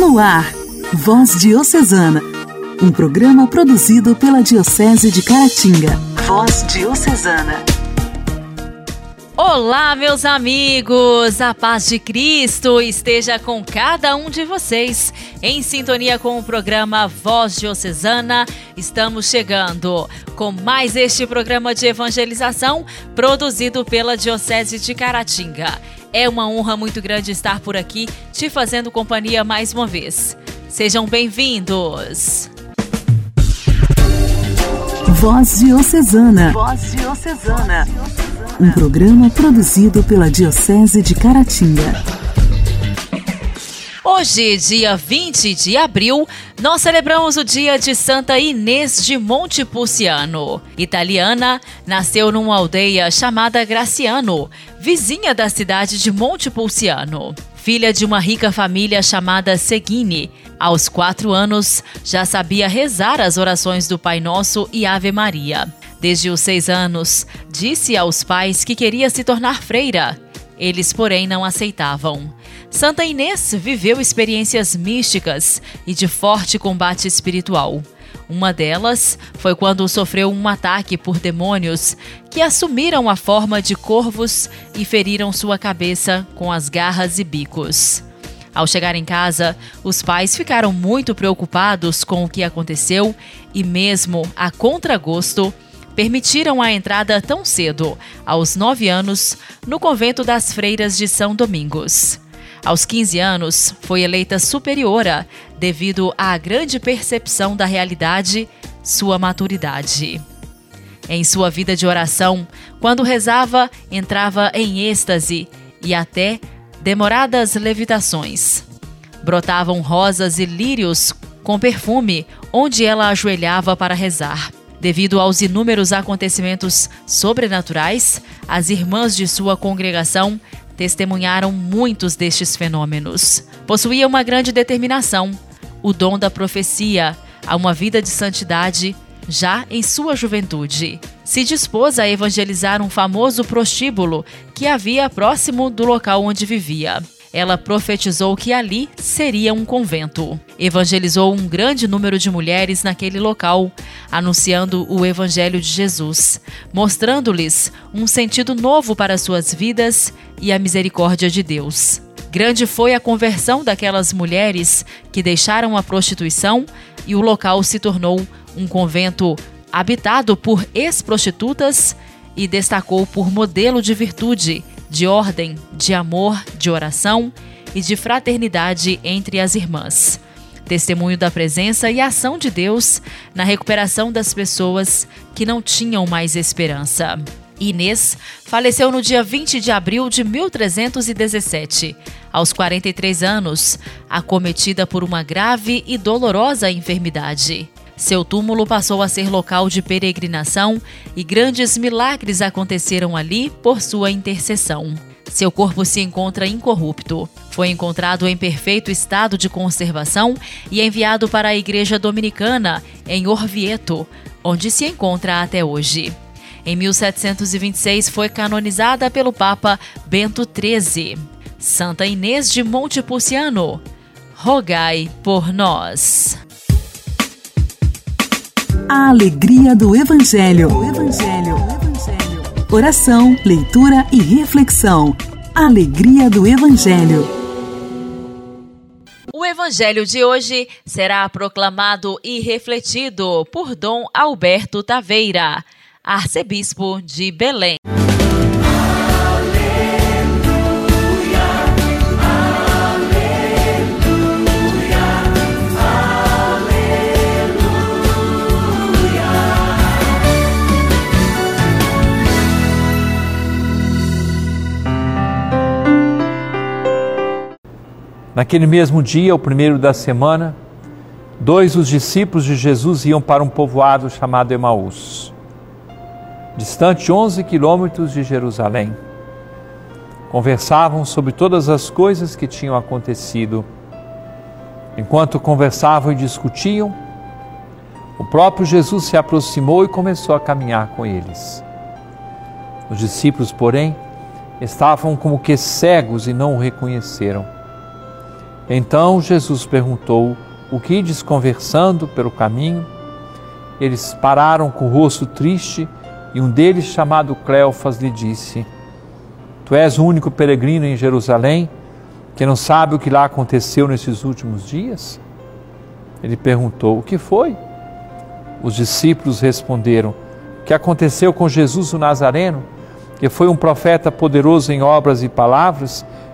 No ar, Voz Diocesana, um programa produzido pela Diocese de Caratinga. Voz Diocesana. Olá, meus amigos! A paz de Cristo esteja com cada um de vocês. Em sintonia com o programa Voz Diocesana, estamos chegando com mais este programa de evangelização produzido pela Diocese de Caratinga. É uma honra muito grande estar por aqui, te fazendo companhia mais uma vez. Sejam bem-vindos! Voz Diocesana. Voz Diocesana. Um programa produzido pela Diocese de Caratinga. Hoje, dia 20 de abril, nós celebramos o dia de Santa Inês de Montepulciano. Italiana, nasceu numa aldeia chamada Graciano, vizinha da cidade de Montepulciano. Filha de uma rica família chamada Seguini, aos quatro anos já sabia rezar as orações do Pai Nosso e Ave Maria. Desde os seis anos, disse aos pais que queria se tornar freira. Eles, porém, não aceitavam. Santa Inês viveu experiências místicas e de forte combate espiritual. Uma delas foi quando sofreu um ataque por demônios que assumiram a forma de corvos e feriram sua cabeça com as garras e bicos. Ao chegar em casa, os pais ficaram muito preocupados com o que aconteceu e, mesmo a contragosto, permitiram a entrada tão cedo, aos nove anos, no convento das Freiras de São Domingos. Aos 15 anos, foi eleita superiora devido à grande percepção da realidade, sua maturidade. Em sua vida de oração, quando rezava, entrava em êxtase e até demoradas levitações. Brotavam rosas e lírios com perfume onde ela ajoelhava para rezar. Devido aos inúmeros acontecimentos sobrenaturais, as irmãs de sua congregação testemunharam muitos destes fenômenos. Possuía uma grande determinação, o dom da profecia, a uma vida de santidade já em sua juventude. Se dispôs a evangelizar um famoso prostíbulo que havia próximo do local onde vivia ela profetizou que ali seria um convento. Evangelizou um grande número de mulheres naquele local, anunciando o Evangelho de Jesus, mostrando-lhes um sentido novo para suas vidas e a misericórdia de Deus. Grande foi a conversão daquelas mulheres que deixaram a prostituição e o local se tornou um convento habitado por ex-prostitutas e destacou por modelo de virtude de ordem, de amor, de oração e de fraternidade entre as irmãs. Testemunho da presença e ação de Deus na recuperação das pessoas que não tinham mais esperança. Inês faleceu no dia 20 de abril de 1317, aos 43 anos, acometida por uma grave e dolorosa enfermidade. Seu túmulo passou a ser local de peregrinação e grandes milagres aconteceram ali por sua intercessão. Seu corpo se encontra incorrupto. Foi encontrado em perfeito estado de conservação e enviado para a Igreja Dominicana, em Orvieto, onde se encontra até hoje. Em 1726 foi canonizada pelo Papa Bento XIII. Santa Inês de Montepulciano, rogai por nós. A alegria do Evangelho. Evangelho. Oração, leitura e reflexão. Alegria do Evangelho. O Evangelho de hoje será proclamado e refletido por Dom Alberto Taveira, arcebispo de Belém. Naquele mesmo dia, o primeiro da semana, dois dos discípulos de Jesus iam para um povoado chamado Emaús, distante 11 quilômetros de Jerusalém. Conversavam sobre todas as coisas que tinham acontecido. Enquanto conversavam e discutiam, o próprio Jesus se aproximou e começou a caminhar com eles. Os discípulos, porém, estavam como que cegos e não o reconheceram. Então Jesus perguntou: O que ides conversando pelo caminho? Eles pararam com o rosto triste e um deles, chamado Cleofas, lhe disse: Tu és o único peregrino em Jerusalém que não sabe o que lá aconteceu nesses últimos dias? Ele perguntou: O que foi? Os discípulos responderam: O que aconteceu com Jesus o Nazareno, que foi um profeta poderoso em obras e palavras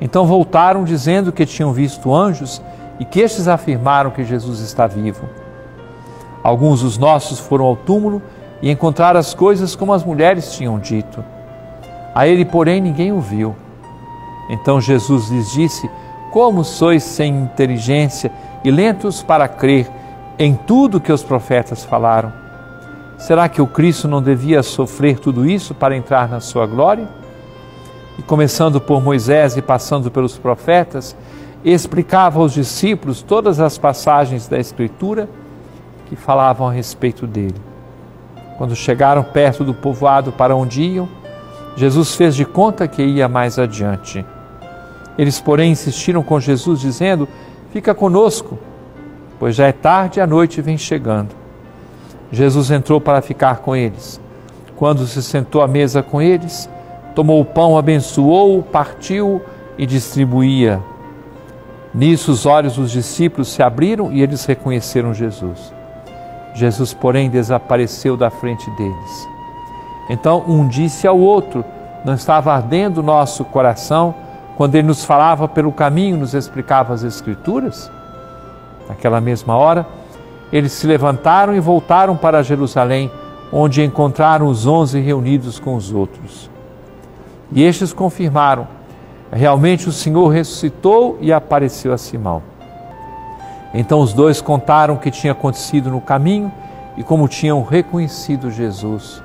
Então voltaram dizendo que tinham visto anjos e que estes afirmaram que Jesus está vivo. Alguns dos nossos foram ao túmulo e encontraram as coisas como as mulheres tinham dito. A ele, porém, ninguém o viu. Então Jesus lhes disse: Como sois sem inteligência e lentos para crer em tudo que os profetas falaram? Será que o Cristo não devia sofrer tudo isso para entrar na sua glória? E começando por Moisés e passando pelos profetas, explicava aos discípulos todas as passagens da Escritura que falavam a respeito dele. Quando chegaram perto do povoado para onde iam, Jesus fez de conta que ia mais adiante. Eles, porém, insistiram com Jesus, dizendo: Fica conosco, pois já é tarde e a noite vem chegando. Jesus entrou para ficar com eles. Quando se sentou à mesa com eles, tomou o pão, abençoou, partiu e distribuía. Nisso os olhos dos discípulos se abriram e eles reconheceram Jesus. Jesus, porém, desapareceu da frente deles. Então um disse ao outro: Não estava ardendo o nosso coração quando ele nos falava pelo caminho, nos explicava as Escrituras? Naquela mesma hora, eles se levantaram e voltaram para Jerusalém, onde encontraram os onze reunidos com os outros. E estes confirmaram: realmente o Senhor ressuscitou e apareceu a Simão. Então os dois contaram o que tinha acontecido no caminho e como tinham reconhecido Jesus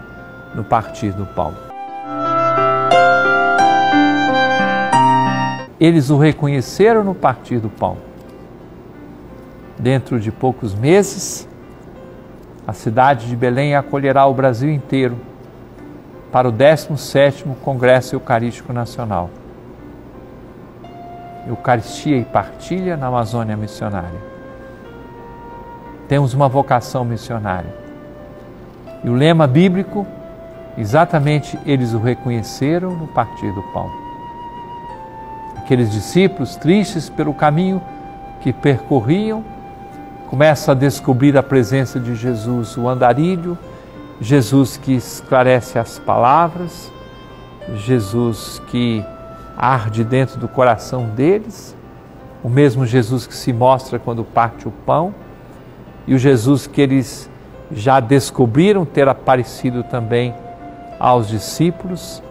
no partir do pão. Eles o reconheceram no partir do pão. Dentro de poucos meses, a cidade de Belém acolherá o Brasil inteiro para o 17º Congresso Eucarístico Nacional. Eucaristia e partilha na Amazônia Missionária. Temos uma vocação missionária. E o lema bíblico, exatamente eles o reconheceram no partir do pão. Aqueles discípulos tristes pelo caminho que percorriam, começam a descobrir a presença de Jesus, o andarilho, Jesus que esclarece as palavras, Jesus que arde dentro do coração deles, o mesmo Jesus que se mostra quando parte o pão, e o Jesus que eles já descobriram ter aparecido também aos discípulos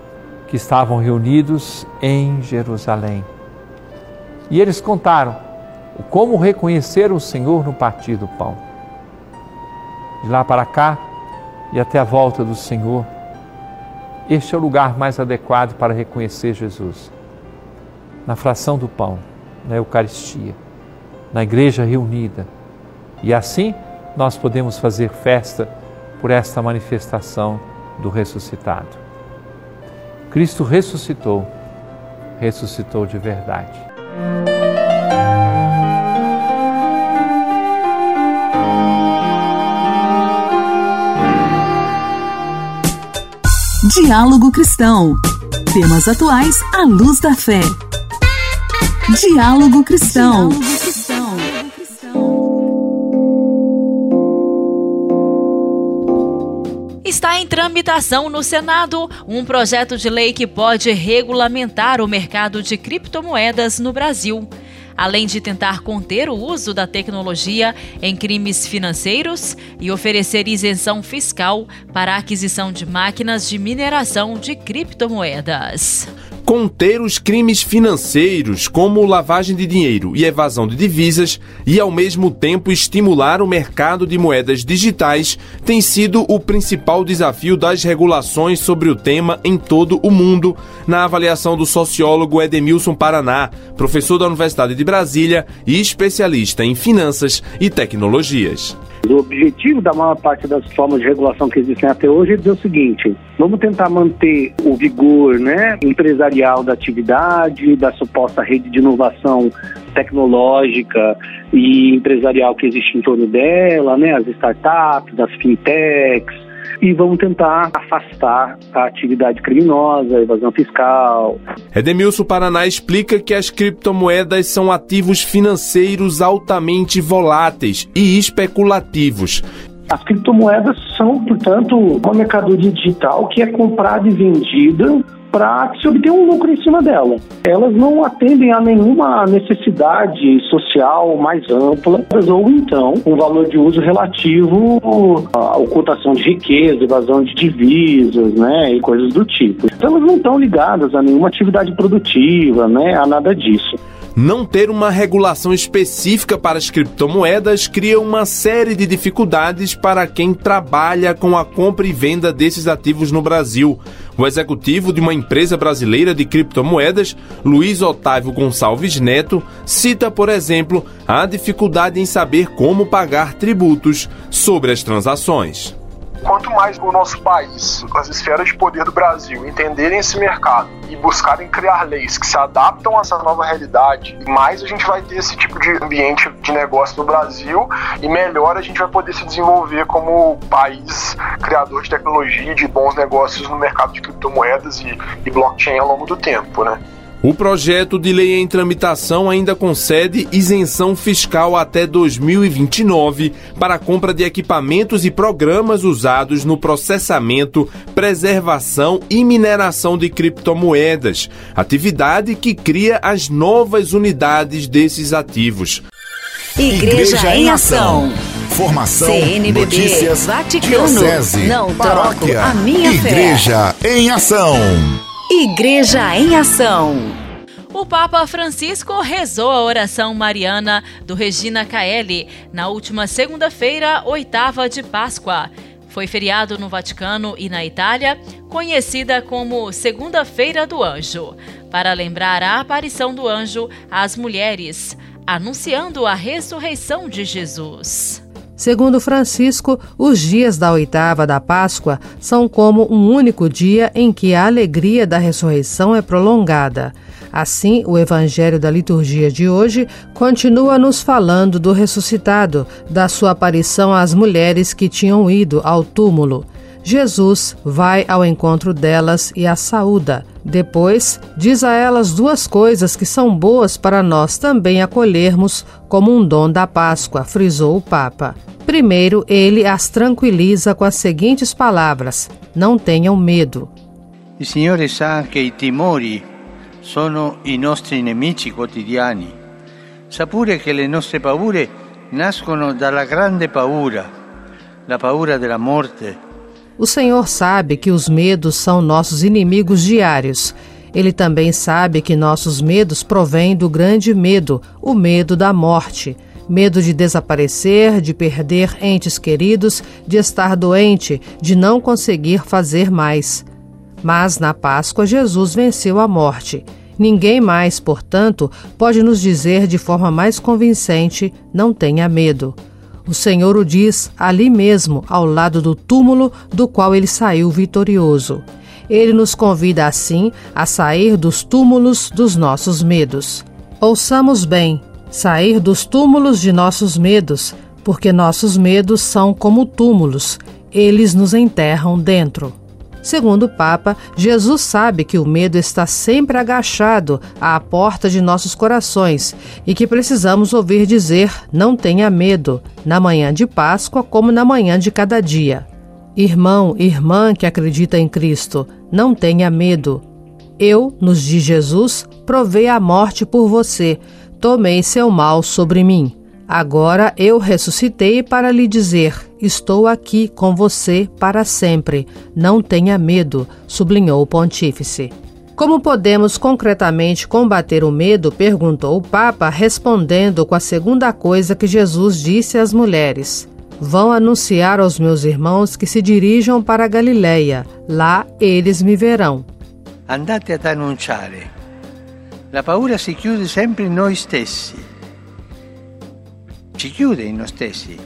que estavam reunidos em Jerusalém. E eles contaram como reconhecer o Senhor no partir do pão. De lá para cá, e até a volta do Senhor, este é o lugar mais adequado para reconhecer Jesus. Na fração do pão, na Eucaristia, na igreja reunida. E assim nós podemos fazer festa por esta manifestação do ressuscitado. Cristo ressuscitou, ressuscitou de verdade. Diálogo Cristão. Temas atuais à luz da fé. Diálogo Cristão. Está em tramitação no Senado um projeto de lei que pode regulamentar o mercado de criptomoedas no Brasil além de tentar conter o uso da tecnologia em crimes financeiros e oferecer isenção fiscal para a aquisição de máquinas de mineração de criptomoedas. Conter os crimes financeiros, como lavagem de dinheiro e evasão de divisas, e ao mesmo tempo estimular o mercado de moedas digitais, tem sido o principal desafio das regulações sobre o tema em todo o mundo, na avaliação do sociólogo Edemilson Paraná, professor da Universidade de Brasília e especialista em finanças e tecnologias. O objetivo da maior parte das formas de regulação que existem até hoje é dizer o seguinte: vamos tentar manter o vigor né, empresarial da atividade, da suposta rede de inovação tecnológica e empresarial que existe em torno dela, né, as startups, as fintechs, e vamos tentar afastar a atividade criminosa, a evasão fiscal. Edemilson Paraná explica que as criptomoedas são ativos financeiros altamente voláteis e especulativos. As criptomoedas são, portanto, uma mercadoria digital que é comprada e vendida para se obter um lucro em cima dela. Elas não atendem a nenhuma necessidade social mais ampla, ou então um valor de uso relativo à ocultação de riqueza, evasão de divisas, né, e coisas do tipo. Então elas não estão ligadas a nenhuma atividade produtiva, né, a nada disso. Não ter uma regulação específica para as criptomoedas cria uma série de dificuldades para quem trabalha com a compra e venda desses ativos no Brasil. O executivo de uma empresa brasileira de criptomoedas, Luiz Otávio Gonçalves Neto, cita, por exemplo, a dificuldade em saber como pagar tributos sobre as transações quanto mais o nosso país, as esferas de poder do Brasil entenderem esse mercado e buscarem criar leis que se adaptam a essa nova realidade, mais a gente vai ter esse tipo de ambiente de negócio no Brasil e melhor a gente vai poder se desenvolver como país criador de tecnologia de bons negócios no mercado de criptomoedas e, e blockchain ao longo do tempo, né? O projeto de lei em tramitação ainda concede isenção fiscal até 2029 para a compra de equipamentos e programas usados no processamento, preservação e mineração de criptomoedas, atividade que cria as novas unidades desses ativos. Igreja, Igreja em Ação. Formação, CNBB, notícias, Vaticano, diocese, não paróquia, troco a minha Igreja fé. em Ação. Igreja em Ação. O Papa Francisco rezou a oração mariana do Regina Caeli na última segunda-feira, oitava de Páscoa. Foi feriado no Vaticano e na Itália, conhecida como Segunda-feira do Anjo, para lembrar a aparição do anjo às mulheres, anunciando a ressurreição de Jesus. Segundo Francisco, os dias da oitava da Páscoa são como um único dia em que a alegria da ressurreição é prolongada. Assim, o Evangelho da liturgia de hoje continua nos falando do ressuscitado, da sua aparição às mulheres que tinham ido ao túmulo. Jesus vai ao encontro delas e as saúda. Depois, diz a elas duas coisas que são boas para nós também acolhermos como um dom da Páscoa, frisou o Papa. Primeiro, ele as tranquiliza com as seguintes palavras: Não tenham medo. O Senhor sabe que i timori sono i nostri nemici quotidiani. Sa pure che le nostre paure nascono dalla grande paura, la paura della morte, o Senhor sabe que os medos são nossos inimigos diários. Ele também sabe que nossos medos provêm do grande medo, o medo da morte. Medo de desaparecer, de perder entes queridos, de estar doente, de não conseguir fazer mais. Mas na Páscoa, Jesus venceu a morte. Ninguém mais, portanto, pode nos dizer de forma mais convincente: não tenha medo. O Senhor o diz ali mesmo, ao lado do túmulo do qual ele saiu vitorioso. Ele nos convida assim a sair dos túmulos dos nossos medos. Ouçamos bem, sair dos túmulos de nossos medos, porque nossos medos são como túmulos, eles nos enterram dentro. Segundo o Papa, Jesus sabe que o medo está sempre agachado à porta de nossos corações e que precisamos ouvir dizer: não tenha medo, na manhã de Páscoa como na manhã de cada dia. Irmão, irmã que acredita em Cristo, não tenha medo. Eu, nos diz Jesus, provei a morte por você, tomei seu mal sobre mim. Agora eu ressuscitei para lhe dizer: Estou aqui com você para sempre. Não tenha medo, sublinhou o pontífice. Como podemos concretamente combater o medo? perguntou o Papa, respondendo com a segunda coisa que Jesus disse às mulheres: Vão anunciar aos meus irmãos que se dirijam para a Galileia. Lá eles me verão. Andate ad annunciare. La paura si chiude sempre in noi stessi. Ci chiude in noi stessi.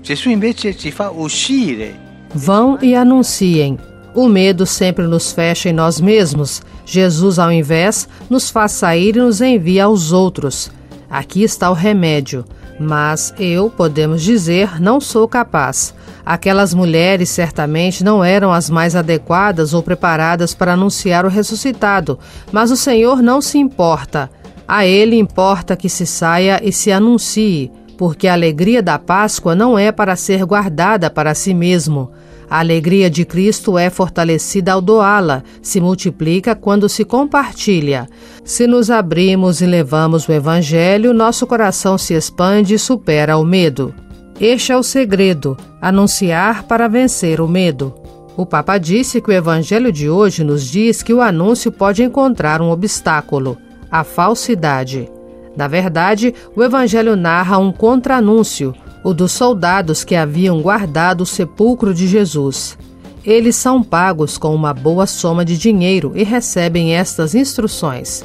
Gesù invece ci fa uscire. Vão e anunciem. O medo sempre nos fecha em nós mesmos. Jesus, ao invés, nos faz sair e nos envia aos outros. Aqui está o remédio. Mas eu, podemos dizer, não sou capaz. Aquelas mulheres certamente não eram as mais adequadas ou preparadas para anunciar o ressuscitado, mas o Senhor não se importa. A Ele importa que se saia e se anuncie, porque a alegria da Páscoa não é para ser guardada para si mesmo. A alegria de Cristo é fortalecida ao doá-la, se multiplica quando se compartilha. Se nos abrimos e levamos o Evangelho, nosso coração se expande e supera o medo. Este é o segredo: anunciar para vencer o medo. O Papa disse que o Evangelho de hoje nos diz que o anúncio pode encontrar um obstáculo: a falsidade. Na verdade, o Evangelho narra um contra-anúncio, o dos soldados que haviam guardado o sepulcro de Jesus. Eles são pagos com uma boa soma de dinheiro e recebem estas instruções.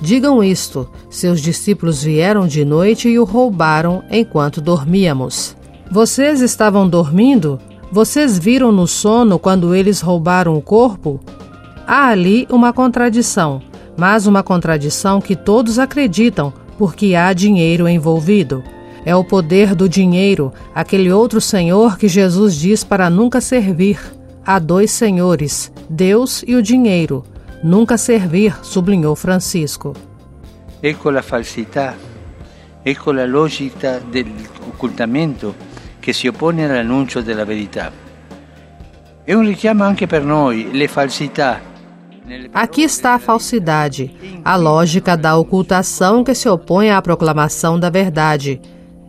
Digam isto: seus discípulos vieram de noite e o roubaram enquanto dormíamos. Vocês estavam dormindo? Vocês viram no sono quando eles roubaram o corpo? Há ali uma contradição, mas uma contradição que todos acreditam, porque há dinheiro envolvido. É o poder do dinheiro, aquele outro senhor que Jesus diz para nunca servir. Há dois senhores, Deus e o dinheiro. Nunca servir, sublinhou Francisco. Ecco la falsità, ecco la logica dell'occultamento che si oppone all'annuncio della verità. È un richiamo anche per noi, le falsità, Aqui está a falsidade, a lógica da ocultação que se opõe à proclamação da verdade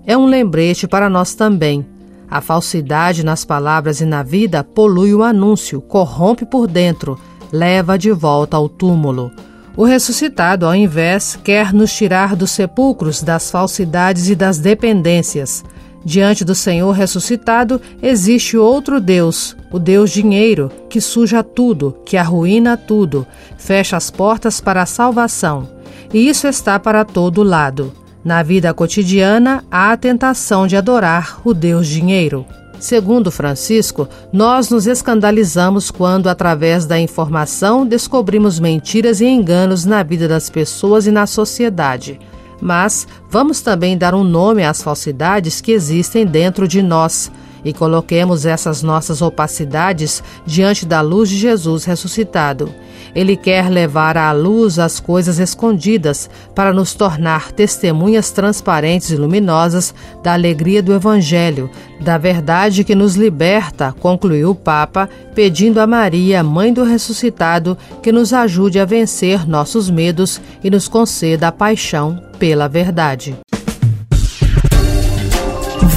é um lembrete para nós também. A falsidade nas palavras e na vida polui o anúncio, corrompe por dentro, leva de volta ao túmulo. O ressuscitado, ao invés, quer nos tirar dos sepulcros, das falsidades e das dependências. Diante do Senhor ressuscitado existe outro Deus, o Deus dinheiro, que suja tudo, que arruína tudo, fecha as portas para a salvação. E isso está para todo lado. Na vida cotidiana, há a tentação de adorar o Deus dinheiro. Segundo Francisco, nós nos escandalizamos quando, através da informação, descobrimos mentiras e enganos na vida das pessoas e na sociedade. Mas vamos também dar um nome às falsidades que existem dentro de nós e coloquemos essas nossas opacidades diante da luz de Jesus ressuscitado. Ele quer levar à luz as coisas escondidas para nos tornar testemunhas transparentes e luminosas da alegria do Evangelho, da verdade que nos liberta, concluiu o Papa, pedindo a Maria, Mãe do Ressuscitado, que nos ajude a vencer nossos medos e nos conceda a paixão pela verdade.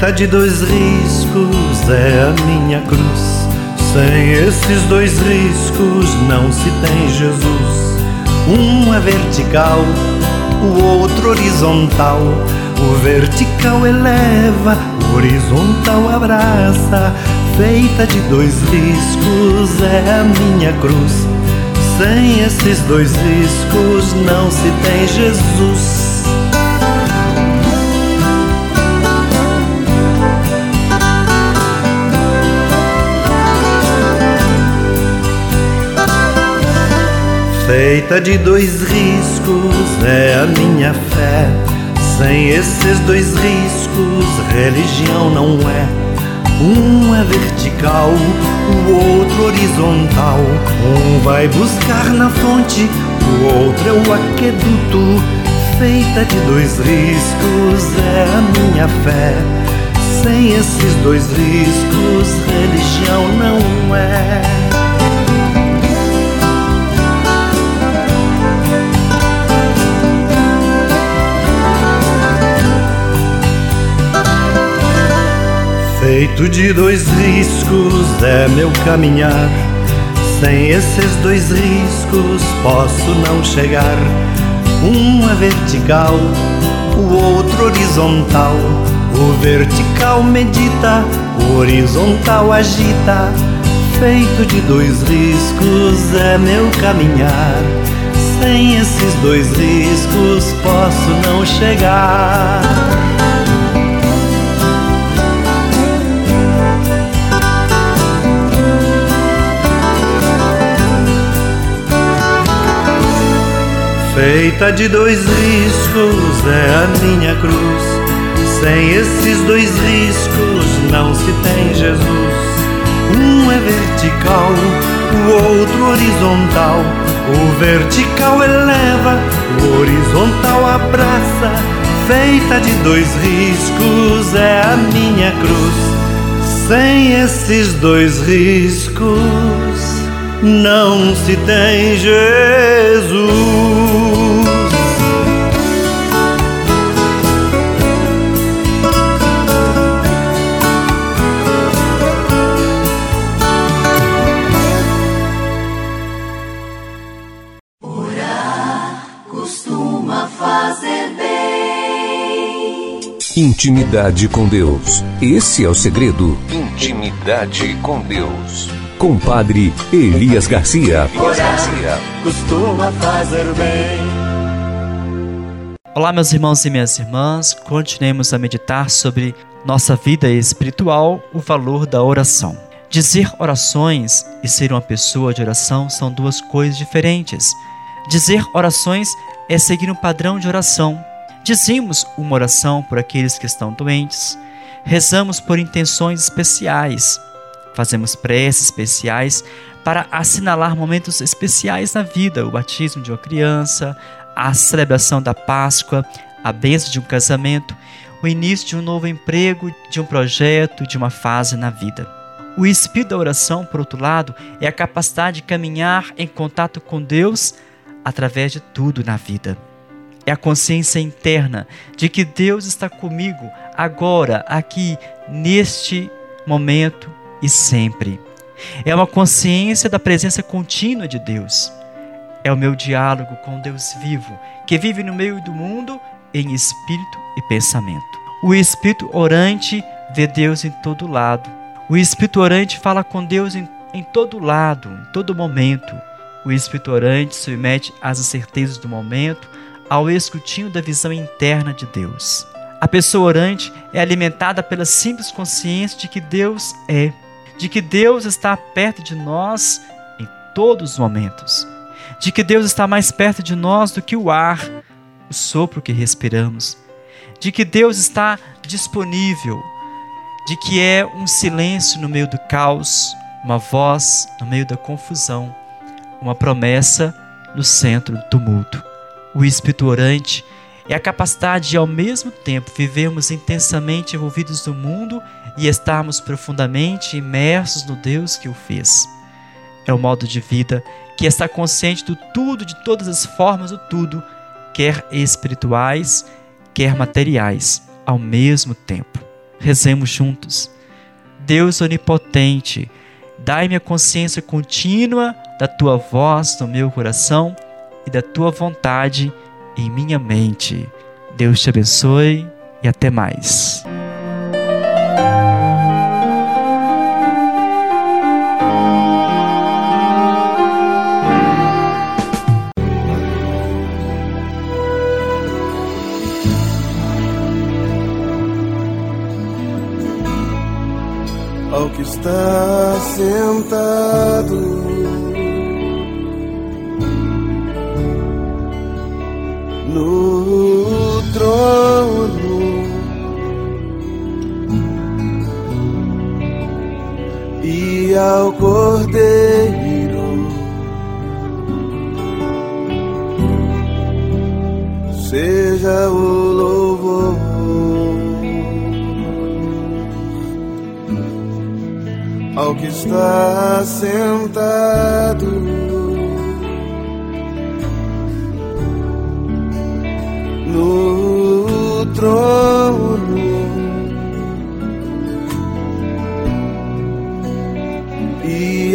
Feita de dois riscos é a minha cruz. Sem esses dois riscos não se tem Jesus. Um é vertical, o outro horizontal. O vertical eleva, o horizontal abraça. Feita de dois riscos é a minha cruz. Sem esses dois riscos não se tem Jesus. Feita de dois riscos é a minha fé. Sem esses dois riscos, religião não é. Um é vertical, o outro horizontal. Um vai buscar na fonte, o outro é o aqueduto, feita de dois riscos, é a minha fé. Sem esses dois riscos, religião não é. Feito de dois riscos é meu caminhar. Sem esses dois riscos posso não chegar. Um é vertical, o outro horizontal. O vertical medita, o horizontal agita. Feito de dois riscos é meu caminhar. Sem esses dois riscos posso não chegar. Feita de dois riscos é a minha cruz. Sem esses dois riscos não se tem Jesus. Um é vertical, o outro horizontal. O vertical eleva, o horizontal abraça. Feita de dois riscos é a minha cruz. Sem esses dois riscos não se tem Jesus. Orar costuma fazer bem. Intimidade com Deus. Esse é o segredo. Intimidade com Deus. Compadre Elias Garcia. Garcia. Costuma fazer bem. Olá, meus irmãos e minhas irmãs. Continuemos a meditar sobre nossa vida espiritual, o valor da oração. Dizer orações e ser uma pessoa de oração são duas coisas diferentes. Dizer orações é seguir um padrão de oração. Dizemos uma oração por aqueles que estão doentes, rezamos por intenções especiais, Fazemos preces especiais para assinalar momentos especiais na vida, o batismo de uma criança, a celebração da Páscoa, a bênção de um casamento, o início de um novo emprego, de um projeto, de uma fase na vida. O espírito da oração, por outro lado, é a capacidade de caminhar em contato com Deus através de tudo na vida. É a consciência interna de que Deus está comigo agora, aqui, neste momento, e sempre. É uma consciência da presença contínua de Deus. É o meu diálogo com Deus vivo, que vive no meio do mundo em espírito e pensamento. O espírito orante vê Deus em todo lado. O espírito orante fala com Deus em, em todo lado, em todo momento. O espírito orante submete às incertezas do momento ao escrutínio da visão interna de Deus. A pessoa orante é alimentada pela simples consciência de que Deus é de que Deus está perto de nós em todos os momentos, de que Deus está mais perto de nós do que o ar, o sopro que respiramos, de que Deus está disponível, de que é um silêncio no meio do caos, uma voz no meio da confusão, uma promessa no centro do tumulto. O Espírito orante é a capacidade de, ao mesmo tempo, vivermos intensamente envolvidos no mundo e estarmos profundamente imersos no Deus que o fez. É o modo de vida que está consciente do tudo, de todas as formas do tudo, quer espirituais, quer materiais, ao mesmo tempo. Rezemos juntos. Deus onipotente, dai-me a consciência contínua da tua voz no meu coração e da tua vontade em minha mente. Deus te abençoe e até mais. ao que está sentado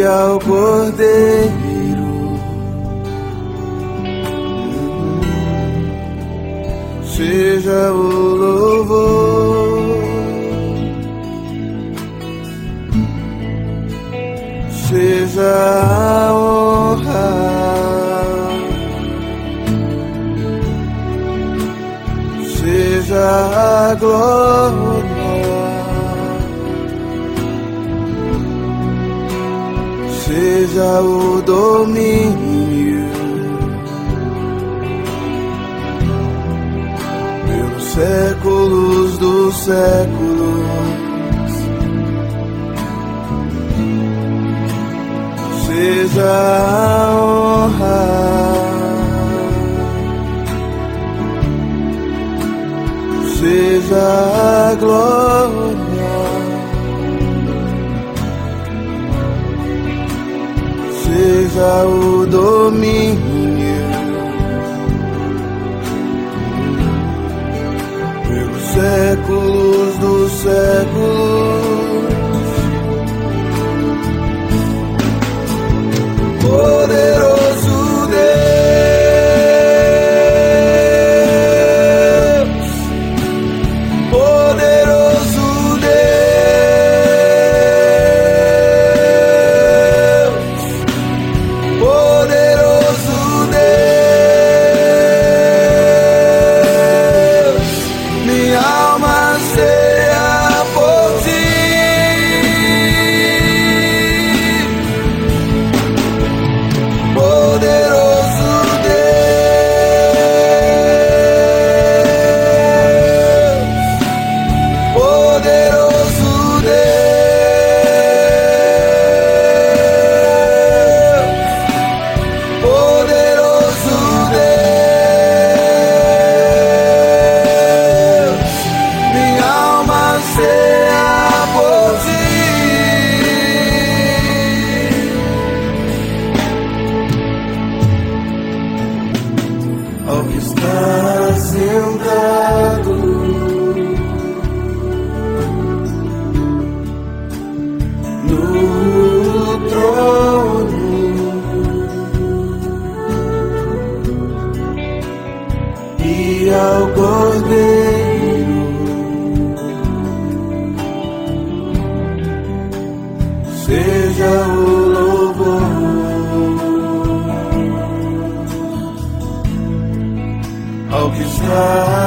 ao Cordeiro. Seja o louvor, seja a honra, seja a glória, seja o domínio. Pelos séculos dos séculos. Seja a honra, seja a glória, seja o domínio pelos séculos dos séculos.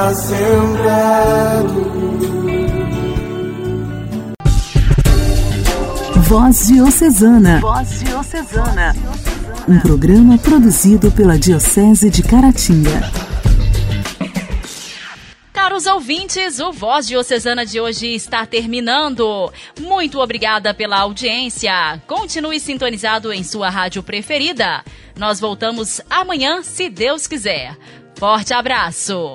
Está sentado Voz Diocesana. Voz Diocesana. Um programa produzido pela Diocese de Caratinga. Caros ouvintes, o Voz Diocesana de hoje está terminando. Muito obrigada pela audiência. Continue sintonizado em sua rádio preferida. Nós voltamos amanhã, se Deus quiser. Forte abraço.